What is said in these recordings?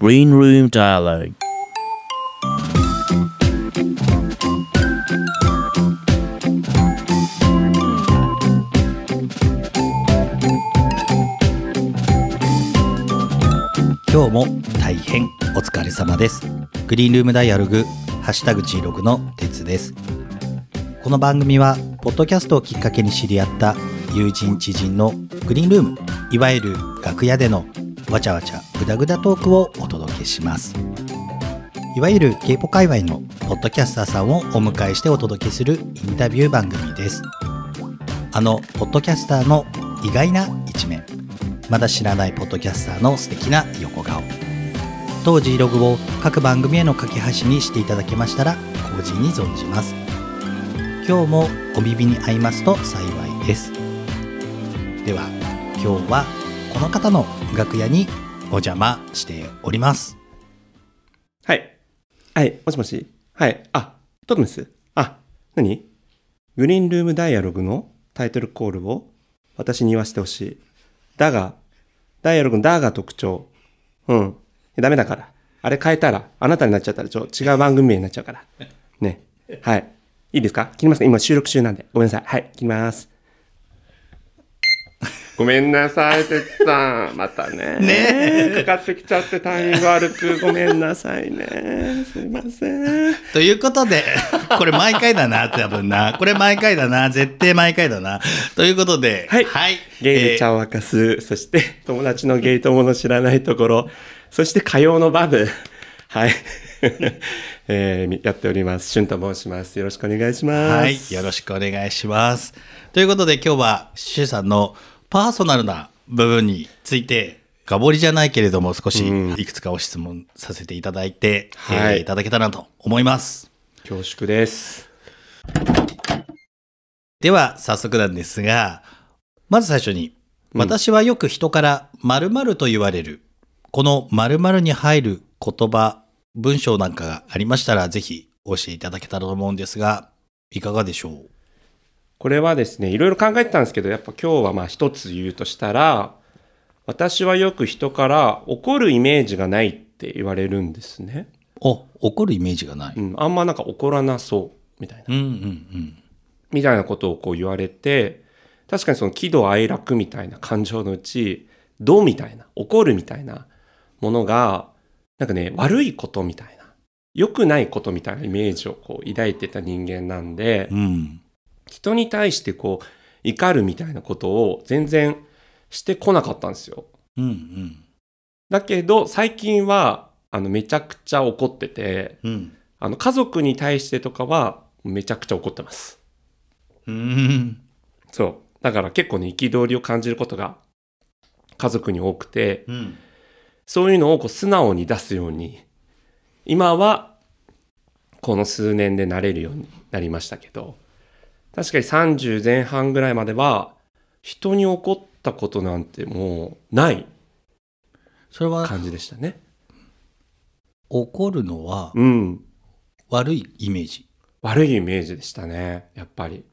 Green Room Dialogue. 今日も大変お疲れ様です。グリーンルームダイアログハッシュタグ G ログの鉄です。この番組はポッドキャストをきっかけに知り合った友人知人のグリーンルームいわゆる楽屋でのわちゃわちゃぐだぐだトークをおします。いわゆる k p o 界隈のポッドキャスターさんをお迎えしてお届けするインタビュー番組です。あのポッドキャスターの意外な一面。まだ知らないポッドキャスターの素敵な横顔。当時ログを各番組への架け橋にしていただけましたら後人に存じます。今日もお耳に合いますと幸いです。では今日はこの方の楽屋にお邪魔しております。はい。はい、もしもし。はい。あ、トトメスあ、何？グリーンルームダイアログのタイトルコールを私に言わせてほしい。だが、ダイアログのだが特徴。うん。ダメだから。あれ変えたら、あなたになっちゃったら、ちょ、違う番組名になっちゃうから。ね。はい。いいですか？切りますか？今収録中なんで。ごめんなさい。はい。切ります。ごめんなさい、てつさん。またね。ねかかってきちゃってタイミング悪く。ごめんなさいね。すいません。ということで、これ毎回だな、多分な。これ毎回だな。絶対毎回だな。ということで、はいはい。ゲイで茶を沸かす、そして友達のゲイ友の知らないところ、そして火曜のバブ。はい。えーやっております。俊と申します。よろしくお願いします。はい。よろしくお願いします。ということで今日は、シュウさんのパーソナルな部分について、深掘りじゃないけれども、少しいくつかお質問させていただいて、はい。えーいただけたらなと思います。恐縮です。では、早速なんですが、まず最初に、私はよく人から〇〇と言われる、この〇〇に入る言葉、文章なんかがありましたら、ぜひ教えていただけたらと思うんですが、いかがでしょう？これはですね、いろいろ考えてたんですけど、やっぱ今日はまあ一つ言うとしたら、私はよく人から怒るイメージがないって言われるんですね。お、怒るイメージがない。うん、あんまなんか怒らなそう、みたいな。うんうんうん。みたいなことをこう言われて、確かにその喜怒哀楽みたいな感情のうち、怒みたいな、怒るみたいなものが、なんかね、悪いことみたいな、良くないことみたいなイメージをこう抱いてた人間なんで、うん。人に対してこう、怒るみたいなことを全然してこなかったんですよ。うんうん。だけど、最近は、あの、めちゃくちゃ怒ってて、うん。あの、家族に対してとかは、めちゃくちゃ怒ってます。うん。そう。だから結構ね、憤りを感じることが家族に多くて、うん。そういうのをこう素直に出すように、今はこの数年でなれるようになりましたけど、確かに30前半ぐらいまでは、人に怒ったことなんてもうないそれは、感じでしたね。怒るのはうん。悪いイメージ。悪いイメージでしたね、やっぱり。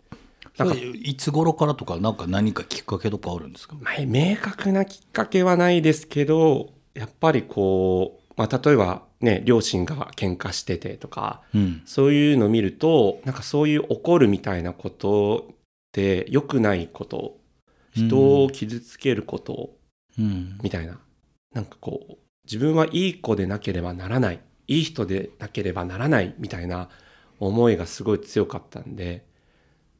なんかいつ頃からとか、なんか何かきっかけとかあるんですか？まあ、明確なきっかけはないですけど、やっぱりこう、まあ、例えばね、両親が喧嘩しててとか、うん。そういうのを見ると、なんかそういう怒るみたいなことって良くないこと、人を傷つけることうん。みたいな、なんかこう、自分はいい子でなければならない、いい人でなければならないみたいな思いがすごい強かったんで、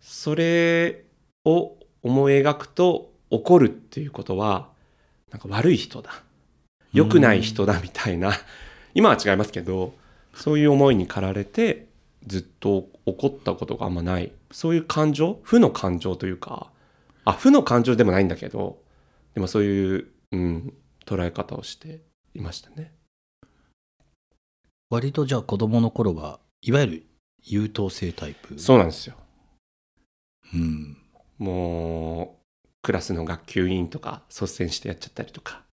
それを思い描くと怒るっていうことは、なんか悪い人だ。良くない人だみたいな、今は違いますけど、そういう思いに駆られて、ずっと怒ったことがあんまない。そういう感情負の感情というか、あ、負の感情でもないんだけど、でもそういう、うん、捉え方をしていましたね。割とじゃあ子供の頃はいわゆる優等生タイプ？そうなんですよ。うんもう、クラスの学級委員とか率先してやっちゃったりとか、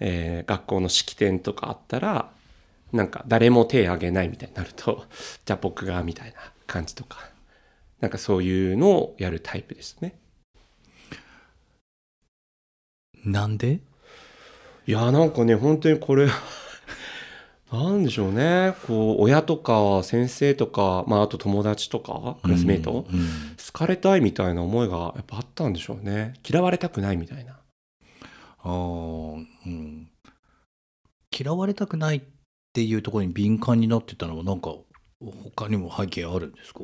えー学校の式典とかあったら、なんか誰も手挙げないみたいになると、じゃあ僕がみたいな感じとか、なんかそういうのをやるタイプですね。なんで？いやーなんかね本当にこれ なんでしょうね。こう親とか先生とか、まあ、あと友達とかクラスメイト、うんうん。好かれたいみたいな思いがやっぱあったんでしょうね。嫌われたくないみたいなうん、嫌われたくないっていうところに敏感になってたのはなんか他にも背景あるんですか？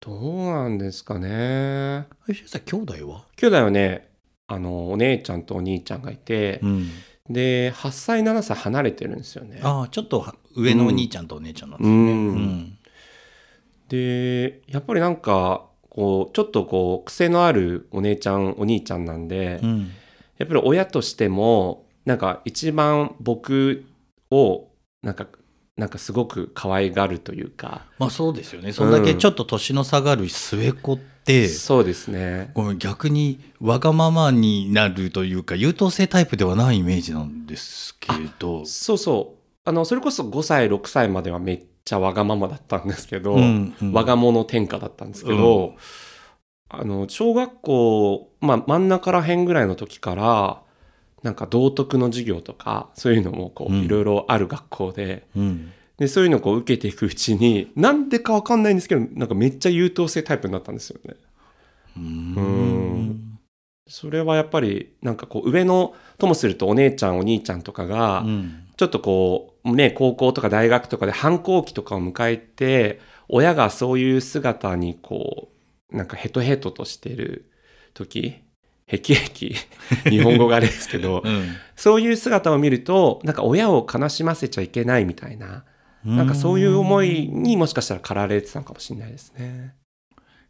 どうなんですかね。さん兄弟は？兄弟はねあのお姉ちゃんとお兄ちゃんがいて、ん、で8歳7歳離れてるんですよね。ああちょっとは上のお兄ちゃんとお姉ちゃんなんですね、うん。うん。でやっぱりなんかこうちょっとこう癖のあるお姉ちゃんお兄ちゃんなんで、うんやっぱり親としてもなんか一番僕をなんかなんかすごく可愛がるというか。まあそうですよね。そんだけちょっと年の差がある末っ子って、そうですね。ごめん逆にわがままになるというか優等生タイプではないイメージなんですけど。そうそう。あのそれこそ5歳6歳まではめっちゃわがままだったんですけど、うんうん。我が物天下だったんですけど、あの小学校、まあ、真ん中ら辺ぐらいの時からなんか道徳の授業とかそういうのもこううん。いろいろある学校で,、うん。でそういうのをこう受けていくうちになんでかわかんないんですけどなんかめっちゃ優等生タイプになったんですよね。ううん。それはやっぱりなんかこう上のともするとお姉ちゃんお兄ちゃんとかが、うん。ちょっとこうね高校とか大学とかで反抗期とかを迎えて親がそういう姿にこうなんかヘトヘトとしてる時ヘキヘキ 日本語があれですけどそういう姿を見るとなんか親を悲しませちゃいけないみたいななんかそういう思いにもしかしたら駆られてたのかもしれないですね。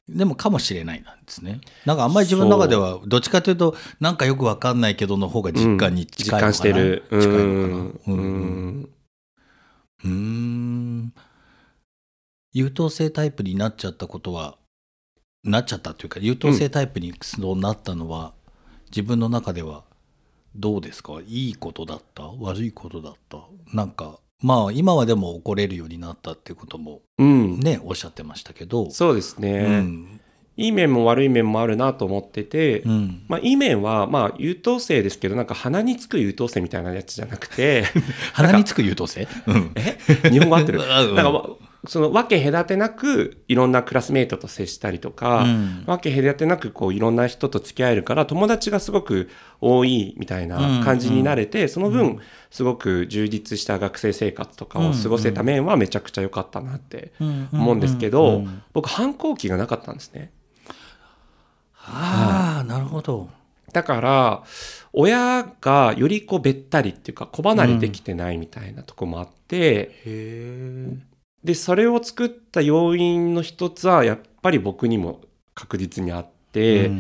でもかもしれないなんですね。なんかあんまり自分の中ではどっちかというとなんかよくわかんないけどの方が実感に近いのかな、実感してる。近いのかな。ううん。うん。優等生タイプになっちゃったことはなっちゃったというか優等生タイプになったのは、自分の中ではどうですか？いいことだった？悪いことだった？なんかまあ今はでも怒れるようになったっていうこともうん。ねおっしゃってましたけど。そうですね、うん。いい面も悪い面もあるなと思ってて、うん、まあ、いい面は、まあ、優等生ですけど、なんか鼻につく優等生みたいなやつじゃなくて、鼻につく優等生、うん、え？日本語合ってる？なんかわ、その分け隔てなく、いろんなクラスメートと接したりとか、うん。分け隔てなく、こう、いろんな人と付き合えるから、友達がすごく多いみたいな感じになれて、その分、すごく充実した学生生活とかを過ごせた面はめちゃくちゃ良かったなって思うんですけど、うんうん僕、反抗期がなかったんですね。ああなるほど。だから親がよりこうべったりっていうか子離れできてないみたいなとこもあって、へえでそれを作った要因の一つはやっぱり僕にも確実にあって、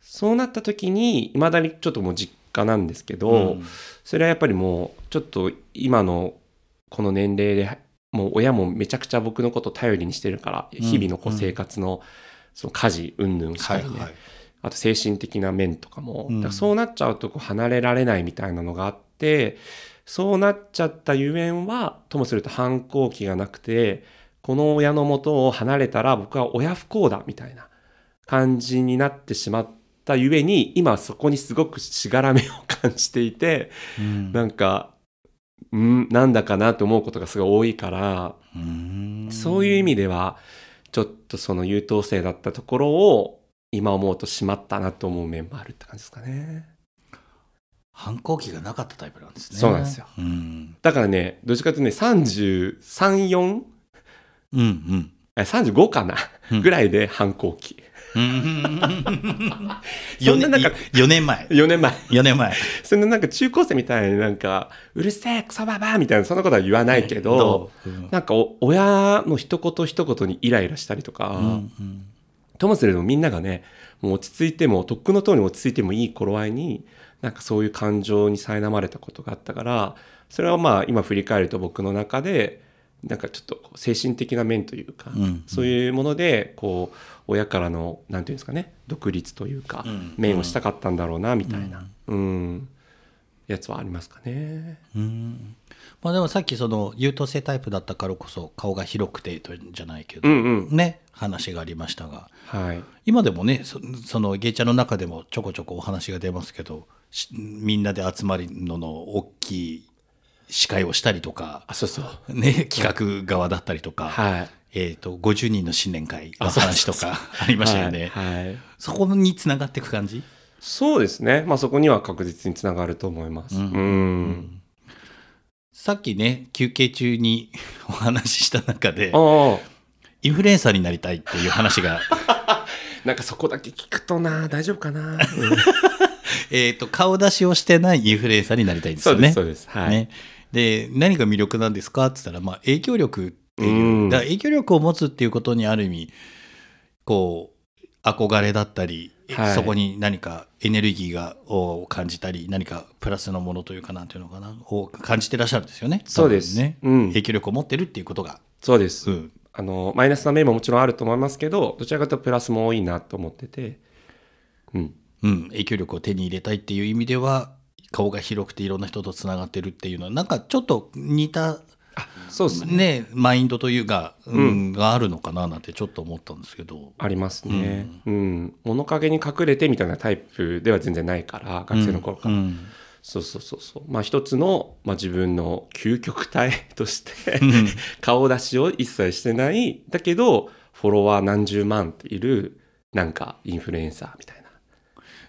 そうなった時にいまだにちょっともう実家なんですけど、それはやっぱりもうちょっと今のこの年齢でもう親もめちゃくちゃ僕のこと頼りにしてるからん。日々のこう生活のその家事云々したりね、はいはい。あと精神的な面とかも、からそうなっちゃうとこう離れられないみたいなのがあってそうなっちゃったゆえんはともすると反抗期がなくてこの親の元を離れたら僕は親不幸だみたいな感じになってしまったゆえに今そこにすごくしがらみを感じていてうんなんかんなんだかなと思うことがすごい多いからうんそういう意味ではちょっとその優等生だったところを今思うとしまったなと思う面もあるって感じですかね。反抗期がなかったタイプなんですね。そうなんですよ。うんだからね、どっちかというとね、33、4? うんうんえ35かな、うん。ぐらいで反抗期。うんそんななんか4年前。4年前。4年前。そんななんか中高生みたいになんか、うるせえ、クソババアみたいな、そんなことは言わないけど、ううん。なんかお親の一言一言にイライラしたりとか、うんうん。ともすればみんながね、もう落ち着いても、とっくの通り落ち着いてもいい頃合いに、なんかそういう感情に苛まれたことがあったから、それはまあ今振り返ると僕の中で、なんかちょっと精神的な面というか、うんそういうもので、こう、親からの、なんていうんですかね、独立というか、うん面をしたかったんだろうな、みたいな、うん、やつはありますかね。うんまあでもさっきその優等生タイプだったからこそ顔が広くてとじゃないけど、うんうん。ね話がありましたがはい。今でもねそその芸者の中でもちょこちょこお話が出ますけどしみんなで集まるのの大きい司会をしたりとか、あ、そうそう。ね、企画側だったりとか、はい。えっ、と、50人の新年会の話とかありましたよね。はい。はいそこにつながっていく感じ？そうですね。まあそこには確実につながると思います。うん。さっきね、休憩中にお話しした中で。インフルエンサーになりたいっていう話が、なんかそこだけ聞くとな、大丈夫かな。えっと、顔出しをしてないインフルエンサーになりたいんですよね。そうです、そうです。はい。ね、で何が魅力なんですかって言ったら、まあ、影響力っていう、うんだ影響力を持つっていうことにある意味こう憧れだったり、はいそこに何かエネルギーがを感じたり何かプラスのものというかなんていうのかなを感じてらっしゃるんですよね。そうですね、うん影響力を持ってるっていうことが。そうです。うんあの、マイナスな面ももちろんあると思いますけど、どちらかというとプラスも多いなと思ってて。うん。うん、影響力を手に入れたいっていう意味では顔が広くていろんな人とつながってるっていうのはなんかちょっと似たそうですね。ね、マインドというか、うんがあるのかななんてちょっと思ったんですけど。ありますね。うん。物陰に隠れてみたいなタイプでは全然ないから、学生の頃から。うんそうそうそうそう。まあ一つの、まあ自分の究極体として、顔出しを一切してない、だけど、フォロワー何十万っている、なんかインフルエンサーみたいな。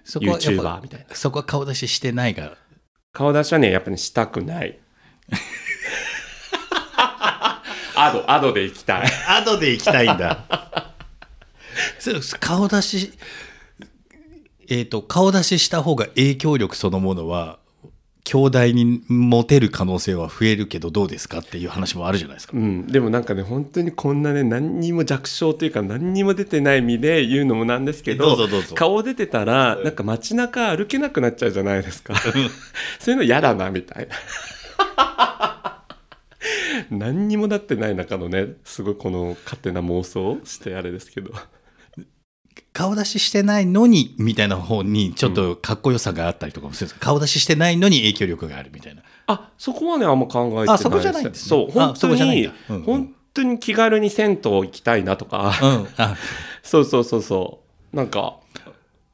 そこは YouTuber みたいな。そこは顔出ししてないが。顔出しはね、やっぱりしたくない。アド、アドで行きたい。後で行きたいんだ。そう顔出し、えっ、と、顔出しした方が影響力そのものは、兄弟に持てる可能性は増えるけどどうですかっていう話もあるじゃないですか。うん、でもなんかね本当にこんなね何にも弱小というか何にも出てない身で言うのもなんですけど顔出てたらなんか街中歩けなくなっちゃうじゃないですか。そういうの嫌だなみたいな。何にもなってない中のねすごいこの勝手な妄想をしてあれですけど顔出ししてないのにみたいな方にちょっとかっこよさがあったりとかもするんですか、顔出ししてないのに影響力があるみたいな。あそこはねあんま考えてないあそこじゃないんですねそうあ本当にうんうん。本当に気軽に銭湯行きたいなとか。うん。あ、そうそうそうそう。なんか、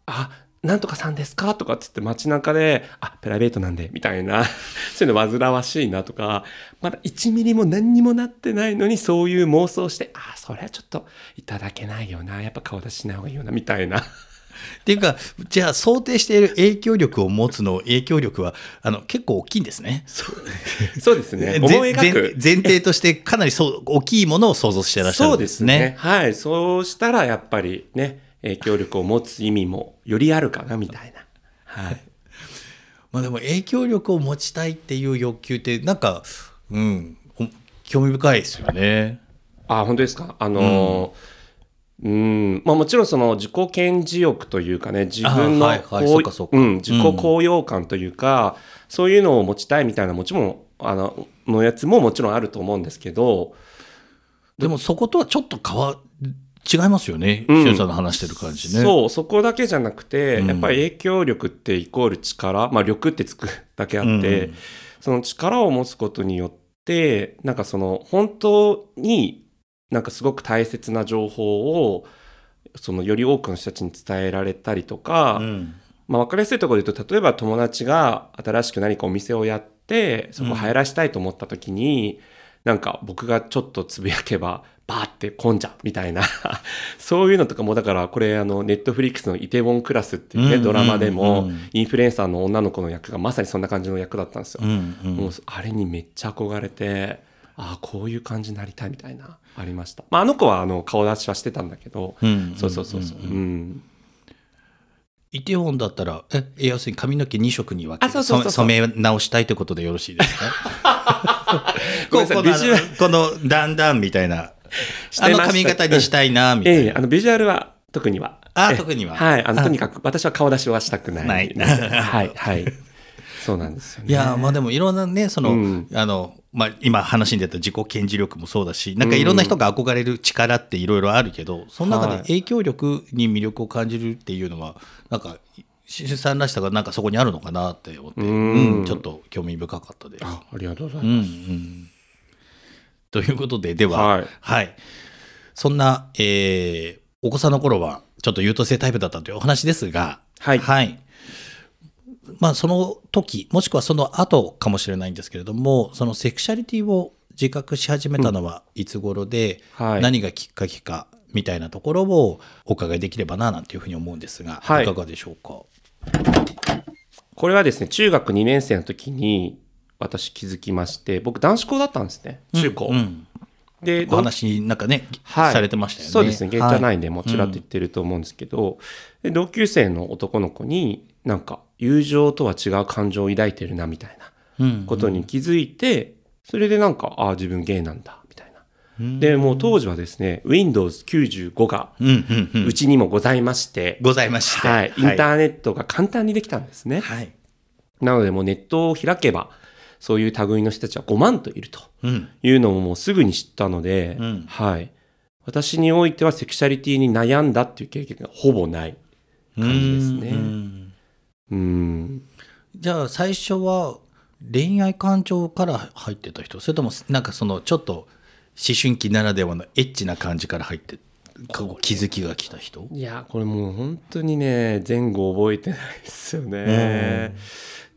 あ、なんとかさんですか？とかっつって街中で、あ、プライベートなんで、みたいな、そういうの煩わしいなとか、まだ1ミリも何にもなってないのにそういう妄想して、あ、それはちょっといただけないよな、やっぱ顔出ししない方がいいよな、みたいな。っていうか、じゃあ想定している影響力を持つの影響力はあの結構大きいんですね。そうですね。ぜ思い描く。前前提としてかなりそう大きいものを想像してらっしゃるそうでんですすね。ね。はい。そうしたらやっぱりね、影響力を持つ意味もよりあるかな、みたいな。はい。まあでも影響力を持ちたいっていう欲求ってなんか、うん、興味深いですよね。あ、本当ですか？あのーうん、まあもちろんその自己顕示欲というかね、自分のあはいはいこうん、自己高揚感というか、そういうのを持ちたいみたいな、もちろん、あの、のやつももちろんあると思うんですけど、でもそことはちょっと変わ違いますよね。うん。しゅんさんの話してる感じね。そう、そこだけじゃなくて、うん。やっぱり影響力ってイコール力、まあ力ってつくだけあって、うんその力を持つことによって、なんかその本当になんかすごく大切な情報を、そのより多くの人たちに伝えられたりとか、うん。まあ分かりやすいところで言うと、例えば友達が新しく何かお店をやって、そこ入らしたいと思った時に、なんか僕がちょっとつぶやけば、バーって混んじゃうみたいな、そういうのとかも、だからこれあの、ネットフリックスのイテウォンクラスっていうね、うんドラマでも、うんインフルエンサーの女の子の役がまさにそんな感じの役だったんですよ。うんうん。もうあれにめっちゃ憧れて、ああ、こういう感じになりたいみたいな、ありました。まあ、あの子はあの顔出しはしてたんだけど、うんそうそうそうそう。イテウォンだったら、え、え要するに髪の毛2色に分けあそうそうそうそう。染め直したいということでよろしいですか？ここのビジュアル。このダンダンみたいな、あの髪型にしたいな、みたいな。ええあの、ビジュアルは特には。ええあ特にははい。あの、あとにかく、私は顔出しはしたくない。ない はい、はい。そうなんですよね。いやーまあでもいろんなね、その、うんあの、まあ今話に出た自己顕示力もそうだし、なんかいろんな人が憧れる力っていろいろあるけど、その中ではい影響力に魅力を感じるっていうのは、なんか、ししさんらしさがなんかそこにあるのかなって思って、うんうんちょっと興味深かったです。あありがとうございうんうます。んということで、では、はいはい。そんな、えーお子さんの頃は、ちょっと優等生タイプだったというお話ですが、はいはい。まあその時、もしくはその後かもしれないんですけれども、そのセクシャリティを自覚し始めたのはいつ頃で、はい何がきっかけかみたいなところをお伺いできればななんていうふうに思うんですが、はいいかがでしょうか？これはですね、中学2年生の時に私気づきまして、僕男子校だったんですね、中高。うんで、お話なんかね、はいされてましたよね。そうですね、現じゃないい。んで、もうちらっと言ってると思うんですけど、で同級生の男の子に、なんか、友情とは違う感情を抱いてるな、みたいなうんことに気づいて、それでなんか、ああ、自分ゲイなんだ、みたいな。うんで、もう当時はですね、Windows95 がうんうんうんうちにもございまして、ございまして。はい、インターネットが簡単にできたんですね。はい。なので、もうネットを開けば、そういう類の人たちは5万といると。うん。いうのももうすぐに知ったので、うんはい。私においてはセクシャリティに悩んだっていう経験がほぼない。感じですねうんうん。じゃあ最初は恋愛感情から入ってた人？それともなんかそのちょっと思春期ならではのエッチな感じから入って気づきが来た人？いや、これもう本当にね、前後覚えてないですよね。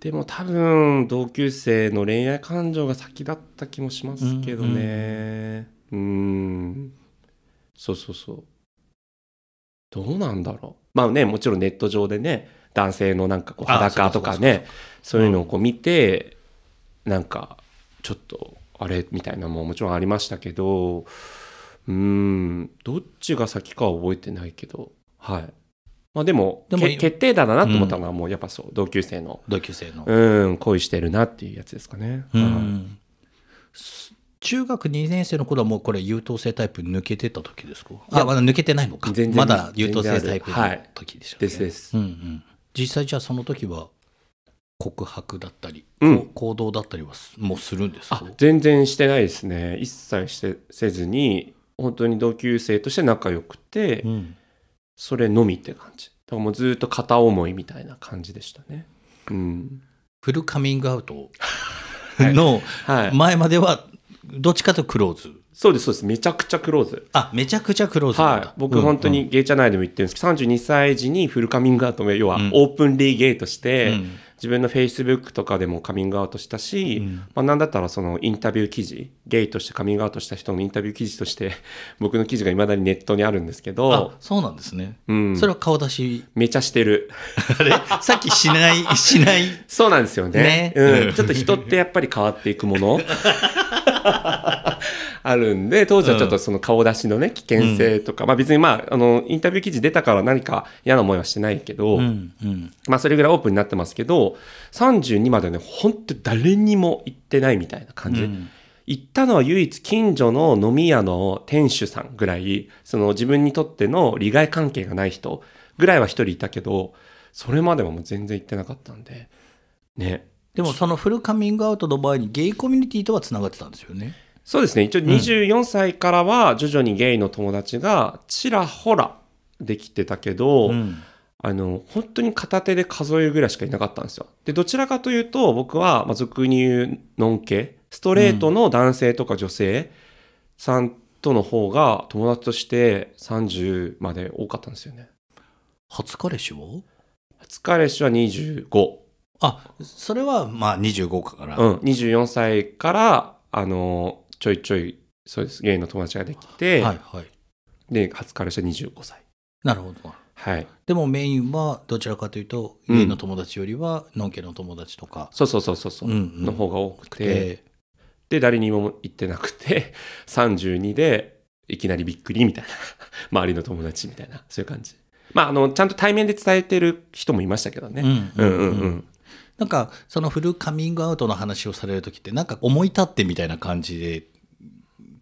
でも多分、同級生の恋愛感情が先だった気もしますけどね。うん。そうそうそう。どうなんだろう。まあね、もちろんネット上でね、男性のなんかこうあ裸とかね、そういうのをこう見て、なんか、ちょっと、あれみたいなのももちろんありましたけど、うーん、どっちが先かは覚えてないけど、はい。まあでも、でもけ決定打だなと思ったのはもうやっぱそう、同級生の、同級生の、うん、恋してるなっていうやつですかね。うはい。ん中学2年生の頃はもうこれ優等生タイプ抜けてた時ですか？あまだ抜けてないのか。全然まだ優等生タイプの時でした。っけですです。うんうん、実際じゃあその時は告白だったり、うん。行動だったりはすもうするんですか？あ全然してないですね。一切してせずに、本当に同級生として仲良くて、うんそれのみって感じ。だからもうずっと片思いみたいな感じでしたね。うん。フルカミングアウトはいのはい。前まではどっちかとクローズ。そうです、そうです。めちゃくちゃクローズ。あ、めちゃくちゃクローズ。はい、僕本当にゲイチャ内でも言ってるんですけど、32歳時にフルカミングアウトが要はオープンリーゲイとして、うん自分のフェイスブックとかでもカミングアウトしたし、うん。まあ、なんだったらそのインタビュー記事ゲイとしてカミングアウトした人のインタビュー記事として 僕の記事がいまだにネットにあるんですけあど、、そうなんですね。うん、それは顔出し。めちゃしてる。あれ？さっきしない、しない？そうなんですよね。ね。うん。うん。ちょっと人ってやっぱり変わっていくものあるんで当時はちょっとその顔出しのね危険性とか、まあ別にまああのインタビュー記事出たから何か嫌な思いはしてないけど。まあそれぐらいオープンになってますけど、32までね、本当誰にも行ってないみたいな感じ。うん行ったのは唯一近所の飲み屋の店主さんぐらい、その自分にとっての利害関係がない人ぐらいは一人いたけど、それまではもう全然行ってなかったんで、ね。でもそのフルカミングアウトの場合にゲイコミュニティとはつながってたんですよね。そうですね。一応24歳からは徐々にゲイの友達がちらほらできてたけど、うんあの、本当に片手で数えるぐらいしかいなかったんですよ。で、どちらかというと、僕は、まあ、俗に言う、ノン系、ストレートの男性とか女性さんとの方が、友達として30まで多かったんですよね。初彼氏は？初彼氏は25。あ、それはまあ25から。うん、24歳から、あの、ちょいちょい、そうです、ゲイの友達ができて、はいはい。で、初彼氏は25歳。なるほど。はい。でもメインはどちらかというと、うんゲイの友達よりはノンケの友達とか。そうそうそうそうそう、うんうんの方が多くて、でで、誰にも言ってなくて、32でいきなりびっくりみたいな。周りの友達みたいな、そういう感じ。まあ、あの、ちゃんと対面で伝えてる人もいましたけどね。うんうんうんうん。なんかそのフルカミングアウトの話をされる時ってなんか思い立ってみたいな感じで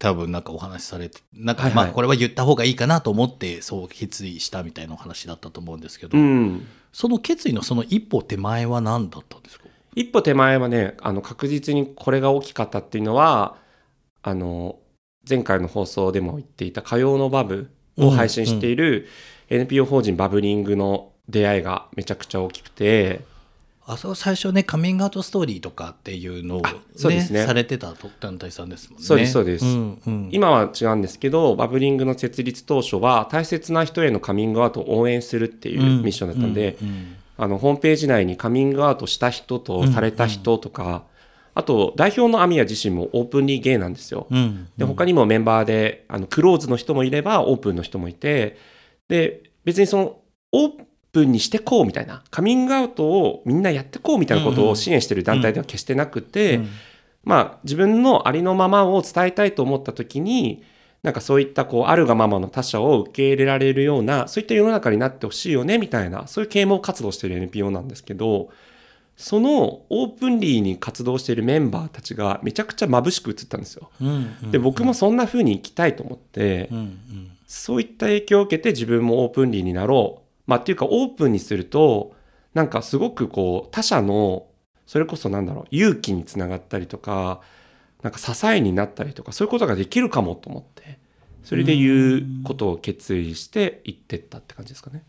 多分なんかお話しされてなんかまあこれは言った方がいいかなと思ってそう決意したみたいなお話だったと思うんですけど、うん。その決意のその一歩手前は何だったんですか？一歩手前はね、あの、確実にこれが大きかったっていうのは、あの、前回の放送でも言っていた火曜のバブを配信している NPO 法人バブリングの出会いがめちゃくちゃ大きくて、あそこ最初ねカミングアウトストーリーとかっていうのを、ねそうですね。されてた団体さんですもんね。そうですそうです。んうん。今は違うんですけど、バブリングの設立当初は大切な人へのカミングアウトを応援するっていうミッションだったんで、うんうん。あのホームページ内にカミングアウトした人とされた人とか、あと代表のアミヤ自身もオープンリーゲイなんですよ。うん。で他にもメンバーであのクローズの人もいればオープンの人もいてで別にそのオープンにしてこうみたいなカミングアウトをみんなやってこうみたいなことを支援してる団体では決してなくて、うんまあ自分のありのままを伝えたいと思った時になんかそういったこうあるがままの他者を受け入れられるようなそういった世の中になってほしいよねみたいなそういう啓蒙活動をしている NPO なんですけどそのオープンリーに活動しているメンバーたちがめちゃくちゃ眩しく映ったんですよ。うん。で僕もそんな風に生きたいと思って。そういった影響を受けて自分もオープンリーになろう。まあっていうかオープンにするとなんかすごくこう他者のそれこそなんだろう勇気につながったりとかなんか支えになったりとかそういうことができるかもと思ってそれで言うことを決意して言ってったって感じですかね。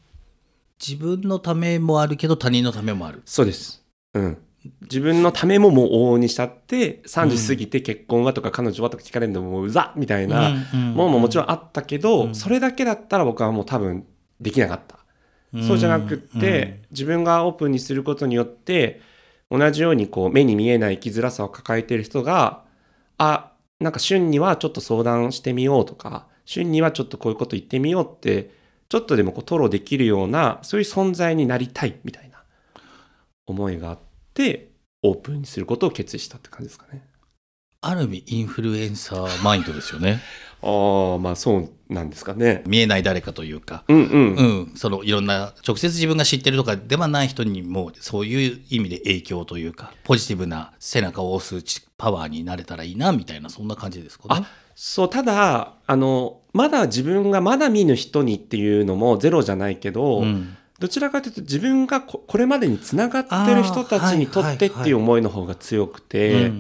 自分のためもあるけど他人のためもある。そうです。うん。自分のためももう往々にしちゃって30過ぎて結婚はとか彼女はとか聞かれるのももううざみたいなものももちろんあったけど、うんそれだけだったら僕はもう多分できなかった。そうじゃなくって、自分がオープンにすることによって同じようにこう目に見えない生きづらさを抱えている人があなんか旬にはちょっと相談してみようとか旬にはちょっとこういうこと言ってみようってちょっとでもこう吐露できるようなそういう存在になりたいみたいな思いがあってオープンにすることを決意したって感じですかね。ある意味インフルエンサーマインドですよね。ああまあそうなんですかね。見えない誰かというか。うんうん。うん、そのいろんな直接自分が知ってるとかではない人にもそういう意味で影響というかポジティブな背中を押すちパワーになれたらいいなみたいなそんな感じですかね。そうただあのまだ自分がまだ見ぬ人にっていうのもゼロじゃないけど、うんどちらかというと自分がここれまでにつながってる人たちにとってっていう思いの方が強くて、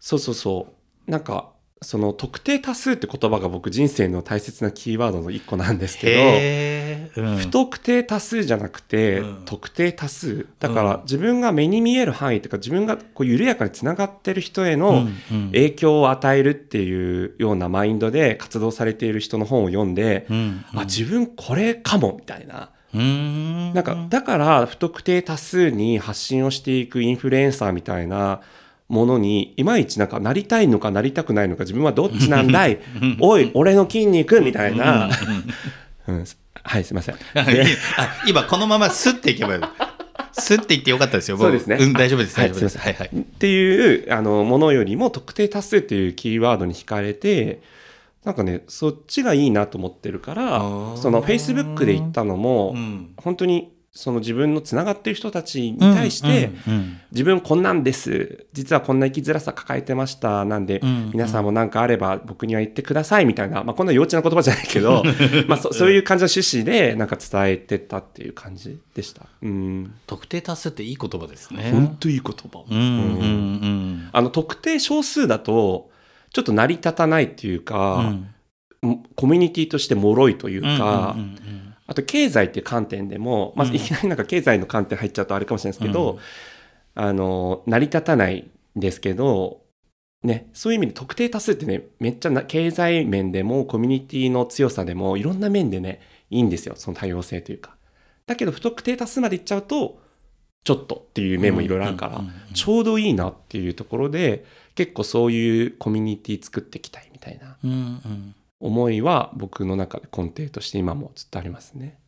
そうそうそう。なんかその特定多数って言葉が僕人生の大切なキーワードの一個なんですけへー。うん。ど不特定多数じゃなくて、うん。特定多数。だから、うん。自分が目に見える範囲というか自分がこう緩やかにつながってる人への、影響を与えるっていうようなマインドで活動されている人の本を読んで、うん。あ自分これかもみたいな。うん。なんかだから不特定多数に発信をしていくインフルエンサーみたいなものにいまいちなんかなりたいのかなりたくないのか自分はどっちなんだい？おい俺の筋肉みたいな、うん、はいすいません。今このままスッていけばいいスッて言ってよかったですよ。僕。そうですね。ん、大丈夫ですはい大丈夫です。はいはい。っていうあのものよりも特定多数っていうキーワードに惹かれてなんかねそっちがいいなと思ってるからその Facebook で言ったのも、うん。本当にその自分のつながってる人たちに対して、うんうん自分こんなんです。実はこんな生きづらさ抱えてました。なんで、うん皆さんも何かあれば僕には言ってくださいみたいな、まあ、こんな幼稚な言葉じゃないけど まあそそういう感じの趣旨でなんか伝えてったっていう感じでした。うん。特定多数っていい言葉ですね。本当いい言葉、うんうんうん。あの特定少数だとちょっと成り立たないっていううか、ん。コミュニティとして脆いというか、うんうんうんあと経済っていう観点でも、まずいきなりなんか経済の観点入っちゃうとあれかもしれないですけど、うん。あの成り立たないんですけど、ね、そういう意味で特定多数ってねめっちゃな経済面でもコミュニティの強さでもいろんな面でねいいんですよその多様性というか。だけど不特定多数までいっちゃうとちょっとっていう面もいろいろあるから、ちょうどいいなっていうところで結構そういうコミュニティ作っていきたいみたいな。うん。うん思いは僕の中で根底として今もずっとありますね。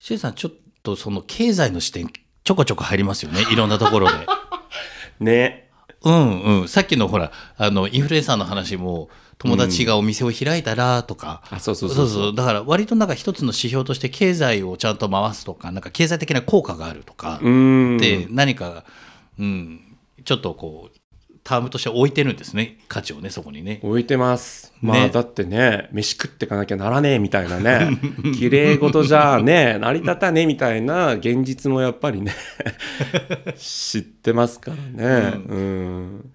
シェイさんちょっとその経済の視点ちょこちょこ入りますよねいろんなところで。ね。うんうん、さっきのほらあのインフルエンサーの話も友達がお店を開いたらとか、あ、そうそうそそううそうそうだから割となんか一つの指標として経済をちゃんと回すとかなんか経済的な効果があるとか、うん。で何か、うん、ちょっとこうタームとして置いてるんですね価値をねそこにね。置いてます。まあ、ねだってね、飯食ってかなきゃならねえみたいなね、綺麗事じゃね、成り立たねえみたいな現実もやっぱりね、知ってますからね。うん。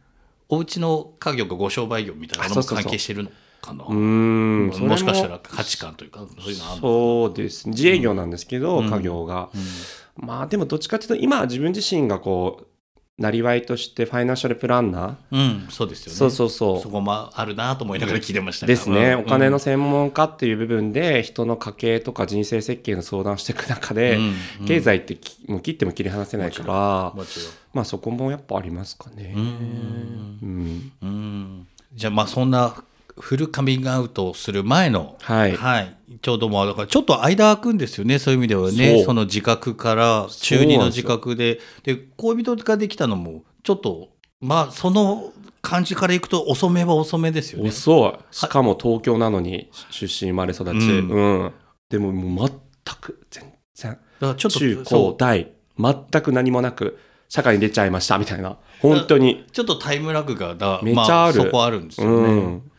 お家の家業かご商売業みたいなのも関係してるのかな？うん。もしかしたら価値観というかそういうのあるのそうですね。自営業なんですけど、うん家業が。まあでもどっちかっていうと今自分自身がこうなりわいとしてファイナンシャルプランナうん、そうですよー、ね。そうそうそう。そこもあるなと思いながら聞いてました。がですね、うん。お金の専門家っていう部分で人の家計とか人生設計の相談をしていく中で、うんうん。経済ってきもう切っても切り離せないから。まあそこもやっぱありますかね。うん。うん。うん。じゃあまあそんなフルカミングアウトをする前の、はい、はい、ちょうどもうだからちょっと間空くんですよね。そういう意味ではね。その自覚から中二の自覚で。で恋人ができたのもちょっとまあその感じからいくと遅めは遅めですよね。遅い。しかも東京なのに出身生まれ育ち、うん。うん。でももう全く全然。だからちょっと中そ高大全く何もなく社会に出ちゃいましたみたいな。本当に。うちょっとタイムラグがだめっちゃある。まあ、そこあるんですよね。うん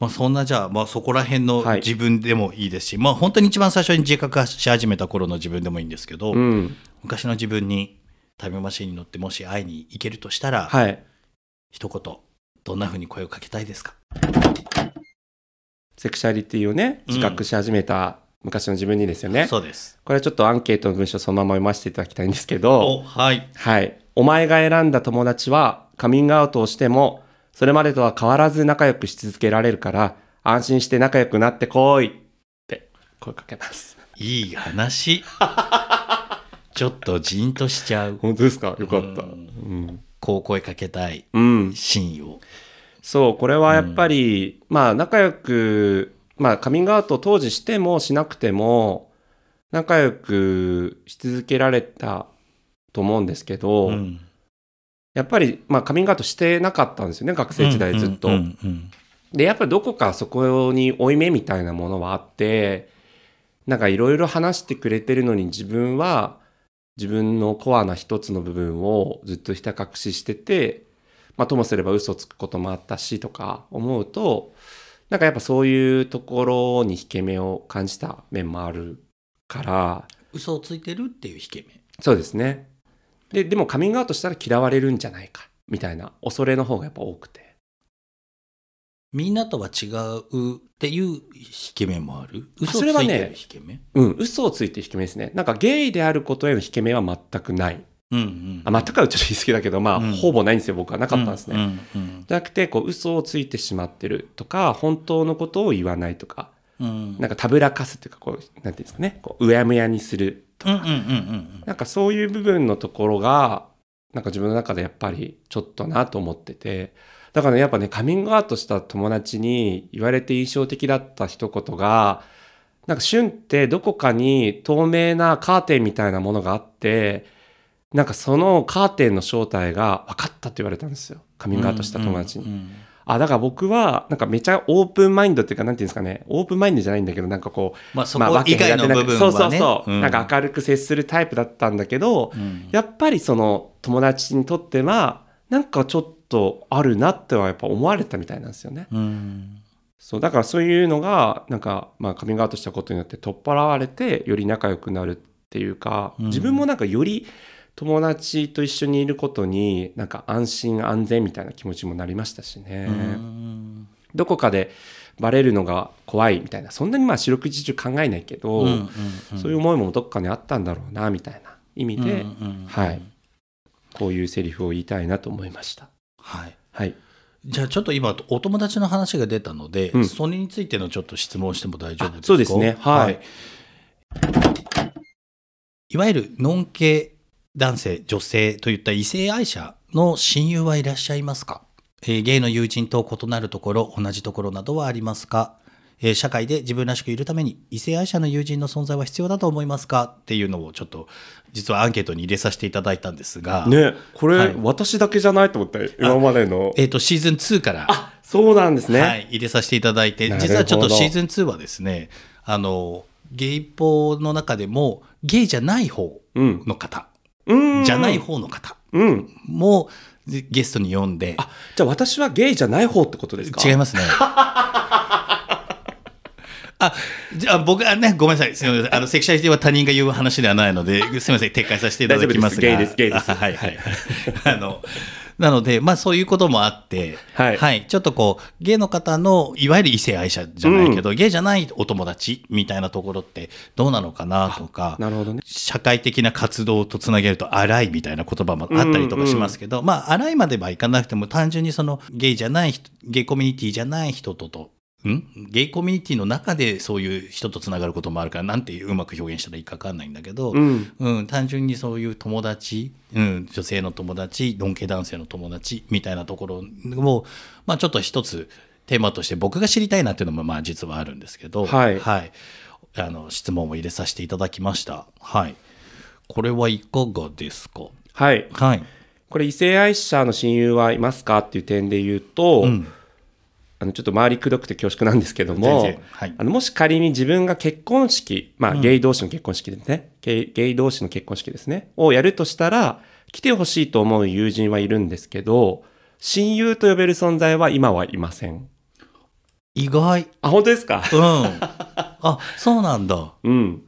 まあ、そんなじゃあ、まあ、そこら辺のはい自分でもいいですし、まあ本当に一番最初に自覚し始めた頃の自分でもいいんですけど、うん昔の自分にタイムマシンに乗ってもし会いに行けるとしたら、はい一言どんな風に声をかけたいですか？セクシャリティをね自覚し始めた昔の自分にですよね、そうです。これはちょっとアンケートの文章そのまま読ませていただきたいんですけどおはい。はい。お前が選んだ友達はカミングアウトをしても、それまでとは変わらず仲良くし続けられるから、安心して仲良くなってこいって声かけます。いい話。ちょっとじんとしちゃう。本当ですか？よかった。ううん。こう声かけたいうん。真意を。そう、これはやっぱり、まあ仲良く、まあカミングアウトを当時してもしなくても、仲良くし続けられたと思うんですけど、うんやっぱり、まあカミングアウトしてなかったんですよね、学生時代ずっと。で、やっぱりどこかそこに負い目みたいなものはあって、なんかいろいろ話してくれてるのに自分は自分のコアな一つの部分をずっとひた隠ししてて、まあともすれば嘘つくこともあったしとか思うと、なんかやっぱそういうところに引け目を感じた面もあるから、嘘をついてるっていう引け目。そうですね。で、でもカミングアウトしたら嫌われるんじゃないか、みたいな恐れの方がやっぱ多くて。みんなとは違うっていう引け目もある？嘘をつそれはいねてる引け目、うん、嘘をついて引け目ですね。なんかゲイであることへの引け目は全くない。うんうんあ、全くはちょっと言い過ぎだけど、まあ、うんほぼないんですよ、僕はなかったんですね。うんうんじゃなくて、こう、嘘をついてしまってるとか、本当のことを言わないとか、うんなんかたぶらかすっていうか、こう、なんていうんですかね、こう、うやむやにするとか、うんうんうんうんなんかそういう部分のところが、なんか自分の中でやっぱりちょっとなと思ってて、だからね、やっぱね、カミングアウトした友達に言われて印象的だった一言が、なんか旬ってどこかに透明なカーテンみたいなものがあって、なんかそのカーテンの正体が分かったって言われたんですよ。カミングアウトした友達に。うんうんあ、だから僕は、なんかめちゃオープンマインドっていうか、なんていうんですかね、オープンマインドじゃないんだけど、なんかこう、まあそまあこ以外の部分はね、そうそうそう、ん。なんか明るく接するタイプだったんだけど、うん。やっぱりその友達にとっては、なんかちょっとあるなってはやっぱ思われたみたいなんですよね。うん。そう、だからそういうのが、なんか、まあカミングアウトしたことによって取っ払われて、より仲良くなるっていうか、うん。自分もなんかより友達と一緒にいることに、なんか安心安全みたいな気持ちもなりましたしね。うんどこかでバレるのが怖いみたいな、そんなにまあ四六時中考えないけど、うんうんうん。そういう思いもどっかにあったんだろうな、みたいな意味で、うんうんうんはい。こういうセリフを言いたいなと思いました。はい。はい。じゃあちょっと今お友達の話が出たので、うん。それについてのちょっと質問しても大丈夫ですか？あそうですね。はい。い。わゆるノン系男性女性といった異性愛者の親友はいらっしゃいますか、えーゲイの友人と異なるところ同じところなどはありますか、えー社会で自分らしくいるために異性愛者の友人の存在は必要だと思いますか？っていうのをちょっと実はアンケートに入れさせていただいたんですが、ね、これ、はい私だけじゃないと思った今までの。えー、とシーズン2からあ、そうなんですね。はい、入れさせていただいて実はちょっとシーズン2はですねあのゲイポの中でもゲイじゃない方うん。の方、うん。じゃない方の方うん。もゲストに呼んで。あ、じゃあ私はゲイじゃない方ってことですか？違いますね。あじゃあ僕はねごめんなさい。すみません。あのセクシャリティは他人が言う話ではないのですみません。撤回させていただきますが。大丈夫です。ゲイです。ゲイです。あはいはい。あのなので、まあそういうこともあって、はい。ちょっとこう、ゲイの方の、いわゆる異性愛者じゃないけど、ゲイじゃないお友達みたいなところってどうなのかなとか、なるほどね。社会的な活動とつなげると荒いみたいな言葉もあったりとかしますけど、まあ荒いまではいかなくても単純にそのゲイじゃない人ゲイコミュニティじゃない人ととん？ゲイコミュニティの中でそういう人とつながることもあるからなんてうまく表現したらいいか分かんないんだけど、うん。うん、単純にそういう友達、うん、女性の友達、ノンケ男性の友達みたいなところを、まあ、ちょっと一つテーマとして僕が知りたいなっていうのもまあ実はあるんですけど、はいあの質問を入れさせていただきました。はい。これはいかがですか？はい。はい。これ異性愛者の親友はいますか？っていう点で言うと、うん。あのちょっと周りくどくて恐縮なんですけど全も然、はいあのもし仮に自分が結婚式、まあ、ゲイ同士の結婚式ですね、ゲイ、ゲイ同士の結婚式ですね、をやるとしたら、来てほしいと思う友人はいるんですけど、親友と呼べる存在は今はいません。意外。あ、本当ですか？うん。あ、そうなんだ。はうん。